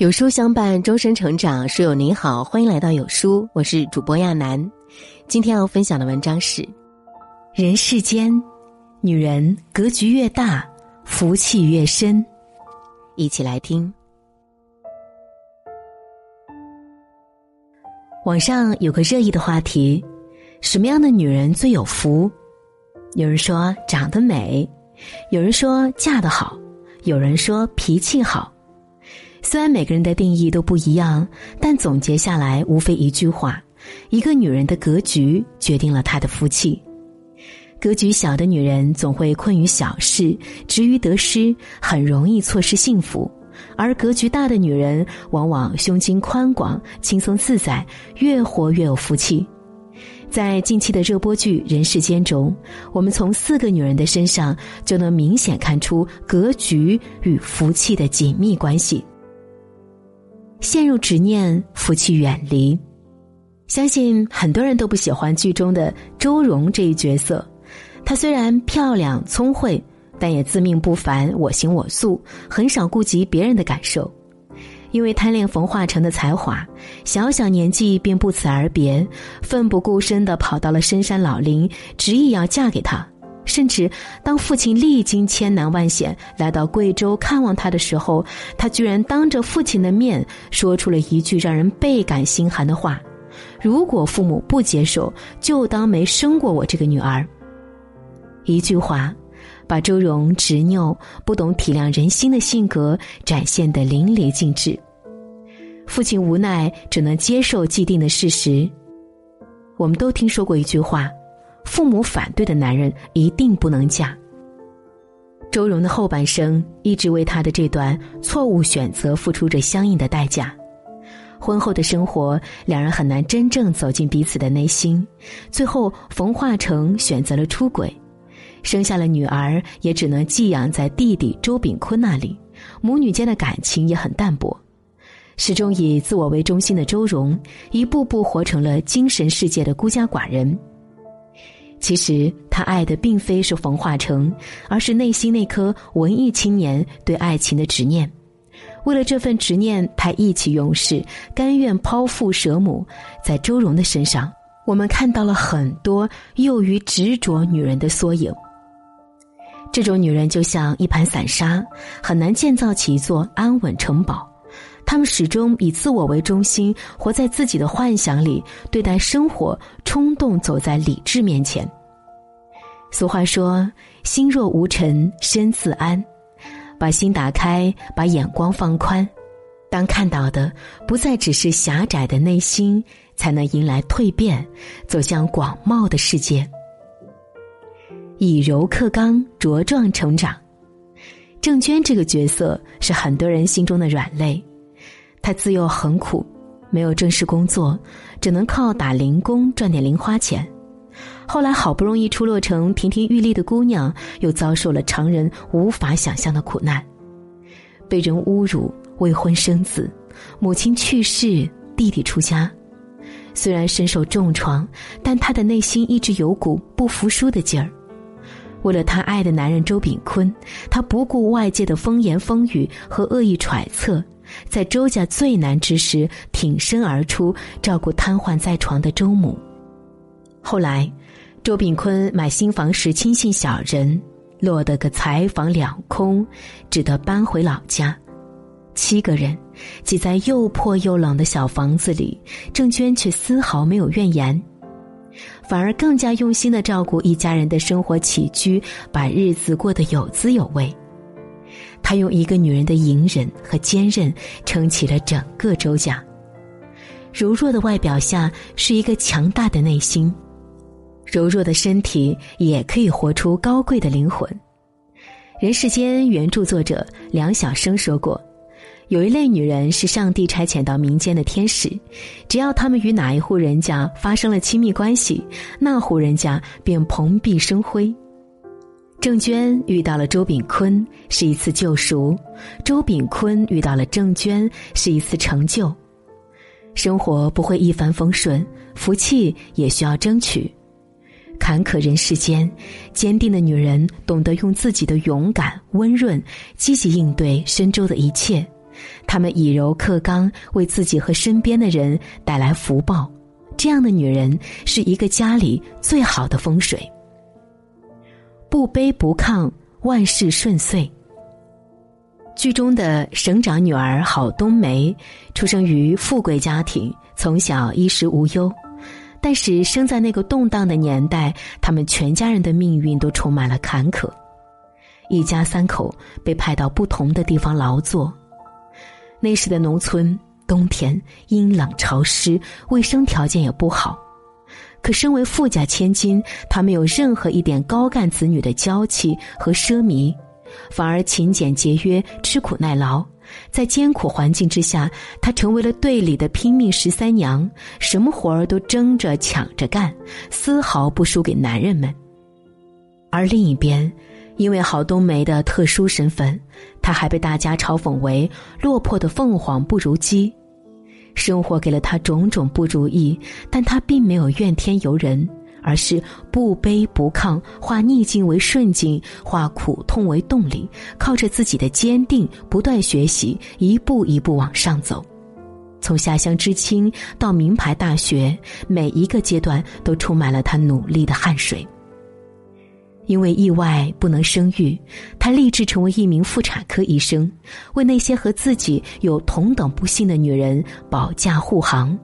有书相伴，终身成长。书友您好，欢迎来到有书，我是主播亚楠。今天要分享的文章是：人世间，女人格局越大，福气越深。一起来听。网上有个热议的话题：什么样的女人最有福？有人说长得美，有人说嫁得好，有人说脾气好。虽然每个人的定义都不一样，但总结下来无非一句话：一个女人的格局决定了她的福气。格局小的女人总会困于小事，执于得失，很容易错失幸福；而格局大的女人往往胸襟宽广，轻松自在，越活越有福气。在近期的热播剧《人世间》中，我们从四个女人的身上就能明显看出格局与福气的紧密关系。陷入执念，福气远离。相信很多人都不喜欢剧中的周蓉这一角色。她虽然漂亮聪慧，但也自命不凡，我行我素，很少顾及别人的感受。因为贪恋冯化成的才华，小小年纪便不辞而别，奋不顾身的跑到了深山老林，执意要嫁给他。甚至当父亲历经千难万险来到贵州看望他的时候，他居然当着父亲的面说出了一句让人倍感心寒的话：“如果父母不接受，就当没生过我这个女儿。”一句话，把周蓉执拗、不懂体谅人心的性格展现得淋漓尽致。父亲无奈，只能接受既定的事实。我们都听说过一句话。父母反对的男人一定不能嫁。周蓉的后半生一直为她的这段错误选择付出着相应的代价。婚后的生活，两人很难真正走进彼此的内心。最后，冯化成选择了出轨，生下了女儿，也只能寄养在弟弟周炳坤那里。母女间的感情也很淡薄。始终以自我为中心的周蓉，一步步活成了精神世界的孤家寡人。其实他爱的并非是冯化成，而是内心那颗文艺青年对爱情的执念。为了这份执念，他意气用事，甘愿抛父舍母。在周蓉的身上，我们看到了很多囿于执着女人的缩影。这种女人就像一盘散沙，很难建造起一座安稳城堡。他们始终以自我为中心，活在自己的幻想里，对待生活冲动走在理智面前。俗话说：“心若无尘，身自安。”把心打开，把眼光放宽，当看到的不再只是狭窄的内心，才能迎来蜕变，走向广袤的世界。以柔克刚，茁壮成长。郑娟这个角色是很多人心中的软肋。她自幼很苦，没有正式工作，只能靠打零工赚点零花钱。后来好不容易出落成亭亭玉立的姑娘，又遭受了常人无法想象的苦难：被人侮辱、未婚生子、母亲去世、弟弟出家。虽然身受重创，但她的内心一直有股不服输的劲儿。为了她爱的男人周炳坤，她不顾外界的风言风语和恶意揣测。在周家最难之时，挺身而出，照顾瘫痪在床的周母。后来，周炳坤买新房时轻信小人，落得个财房两空，只得搬回老家。七个人挤在又破又冷的小房子里，郑娟却丝毫没有怨言，反而更加用心的照顾一家人的生活起居，把日子过得有滋有味。他用一个女人的隐忍和坚韧撑起了整个周家。柔弱的外表下是一个强大的内心，柔弱的身体也可以活出高贵的灵魂。人世间原著作者梁晓声说过：“有一类女人是上帝差遣到民间的天使，只要她们与哪一户人家发生了亲密关系，那户人家便蓬荜生辉。”郑娟遇到了周炳坤是一次救赎，周炳坤遇到了郑娟是一次成就。生活不会一帆风顺，福气也需要争取。坎坷人世间，坚定的女人懂得用自己的勇敢、温润、积极应对深周的一切，她们以柔克刚，为自己和身边的人带来福报。这样的女人是一个家里最好的风水。不卑不亢，万事顺遂。剧中的省长女儿郝冬梅，出生于富贵家庭，从小衣食无忧。但是生在那个动荡的年代，他们全家人的命运都充满了坎坷。一家三口被派到不同的地方劳作。那时的农村冬天阴冷潮湿，卫生条件也不好。可身为富家千金，她没有任何一点高干子女的娇气和奢靡，反而勤俭节约、吃苦耐劳。在艰苦环境之下，她成为了队里的拼命十三娘，什么活儿都争着抢着干，丝毫不输给男人们。而另一边，因为郝冬梅的特殊身份，她还被大家嘲讽为落魄的凤凰不如鸡。生活给了他种种不如意，但他并没有怨天尤人，而是不卑不亢，化逆境为顺境，化苦痛为动力，靠着自己的坚定，不断学习，一步一步往上走。从下乡知青到名牌大学，每一个阶段都充满了他努力的汗水。因为意外不能生育，她立志成为一名妇产科医生，为那些和自己有同等不幸的女人保驾护航。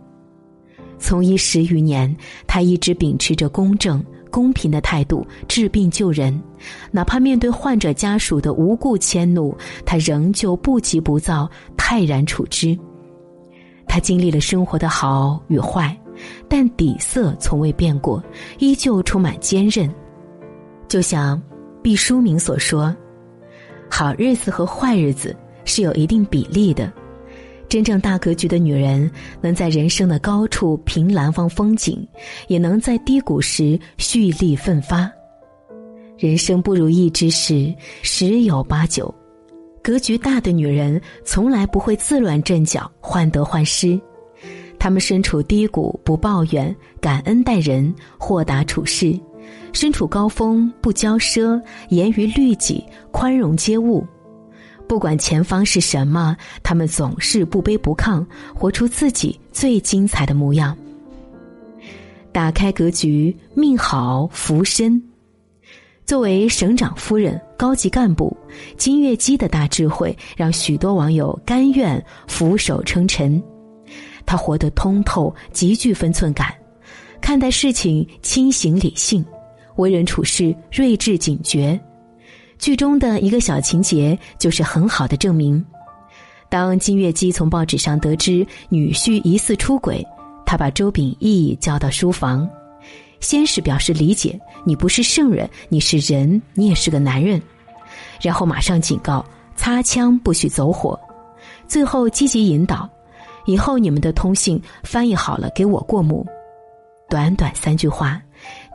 从医十余年，她一直秉持着公正、公平的态度治病救人，哪怕面对患者家属的无故迁怒，她仍旧不急不躁，泰然处之。她经历了生活的好与坏，但底色从未变过，依旧充满坚韧。就像毕淑敏所说：“好日子和坏日子是有一定比例的。真正大格局的女人，能在人生的高处凭栏望风景，也能在低谷时蓄力奋发。人生不如意之事十有八九，格局大的女人从来不会自乱阵脚、患得患失。她们身处低谷不抱怨，感恩待人，豁达处事。”身处高峰不骄奢，严于律己，宽容接物。不管前方是什么，他们总是不卑不亢，活出自己最精彩的模样。打开格局，命好福身。作为省长夫人、高级干部，金月姬的大智慧让许多网友甘愿俯首称臣。她活得通透，极具分寸感，看待事情清醒理性。为人处事睿智警觉，剧中的一个小情节就是很好的证明。当金月姬从报纸上得知女婿疑似出轨，她把周秉义叫到书房，先是表示理解：“你不是圣人，你是人，你也是个男人。”然后马上警告：“擦枪不许走火。”最后积极引导：“以后你们的通信翻译好了给我过目。”短短三句话。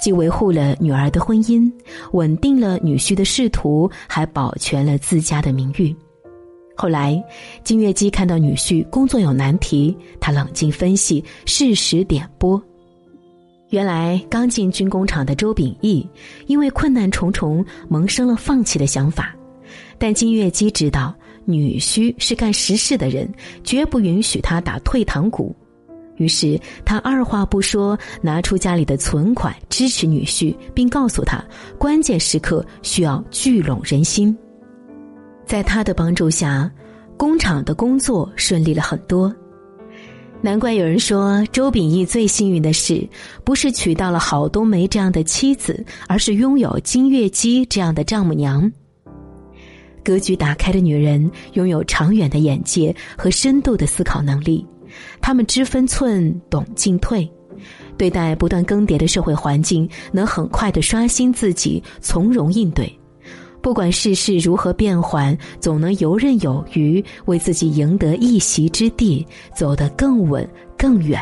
既维护了女儿的婚姻，稳定了女婿的仕途，还保全了自家的名誉。后来，金月姬看到女婿工作有难题，她冷静分析，适时点拨。原来刚进军工厂的周秉义，因为困难重重，萌生了放弃的想法。但金月姬知道，女婿是干实事的人，绝不允许他打退堂鼓。于是他二话不说，拿出家里的存款支持女婿，并告诉他，关键时刻需要聚拢人心。在他的帮助下，工厂的工作顺利了很多。难怪有人说，周秉义最幸运的事，不是娶到了郝冬梅这样的妻子，而是拥有金月姬这样的丈母娘。格局打开的女人，拥有长远的眼界和深度的思考能力。他们知分寸，懂进退，对待不断更迭的社会环境，能很快的刷新自己，从容应对。不管世事如何变幻，总能游刃有余，为自己赢得一席之地，走得更稳更远。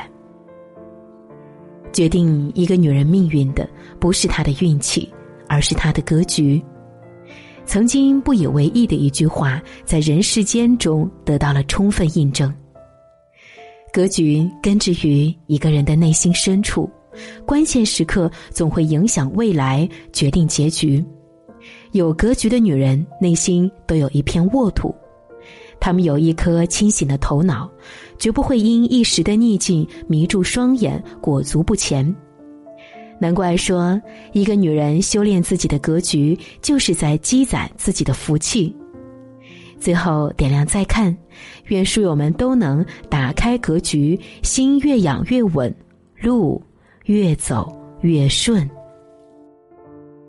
决定一个女人命运的，不是她的运气，而是她的格局。曾经不以为意的一句话，在人世间中得到了充分印证。格局根植于一个人的内心深处，关键时刻总会影响未来，决定结局。有格局的女人内心都有一片沃土，她们有一颗清醒的头脑，绝不会因一时的逆境迷住双眼，裹足不前。难怪说，一个女人修炼自己的格局，就是在积攒自己的福气。最后点亮再看，愿书友们都能打开格局，心越养越稳，路越走越顺。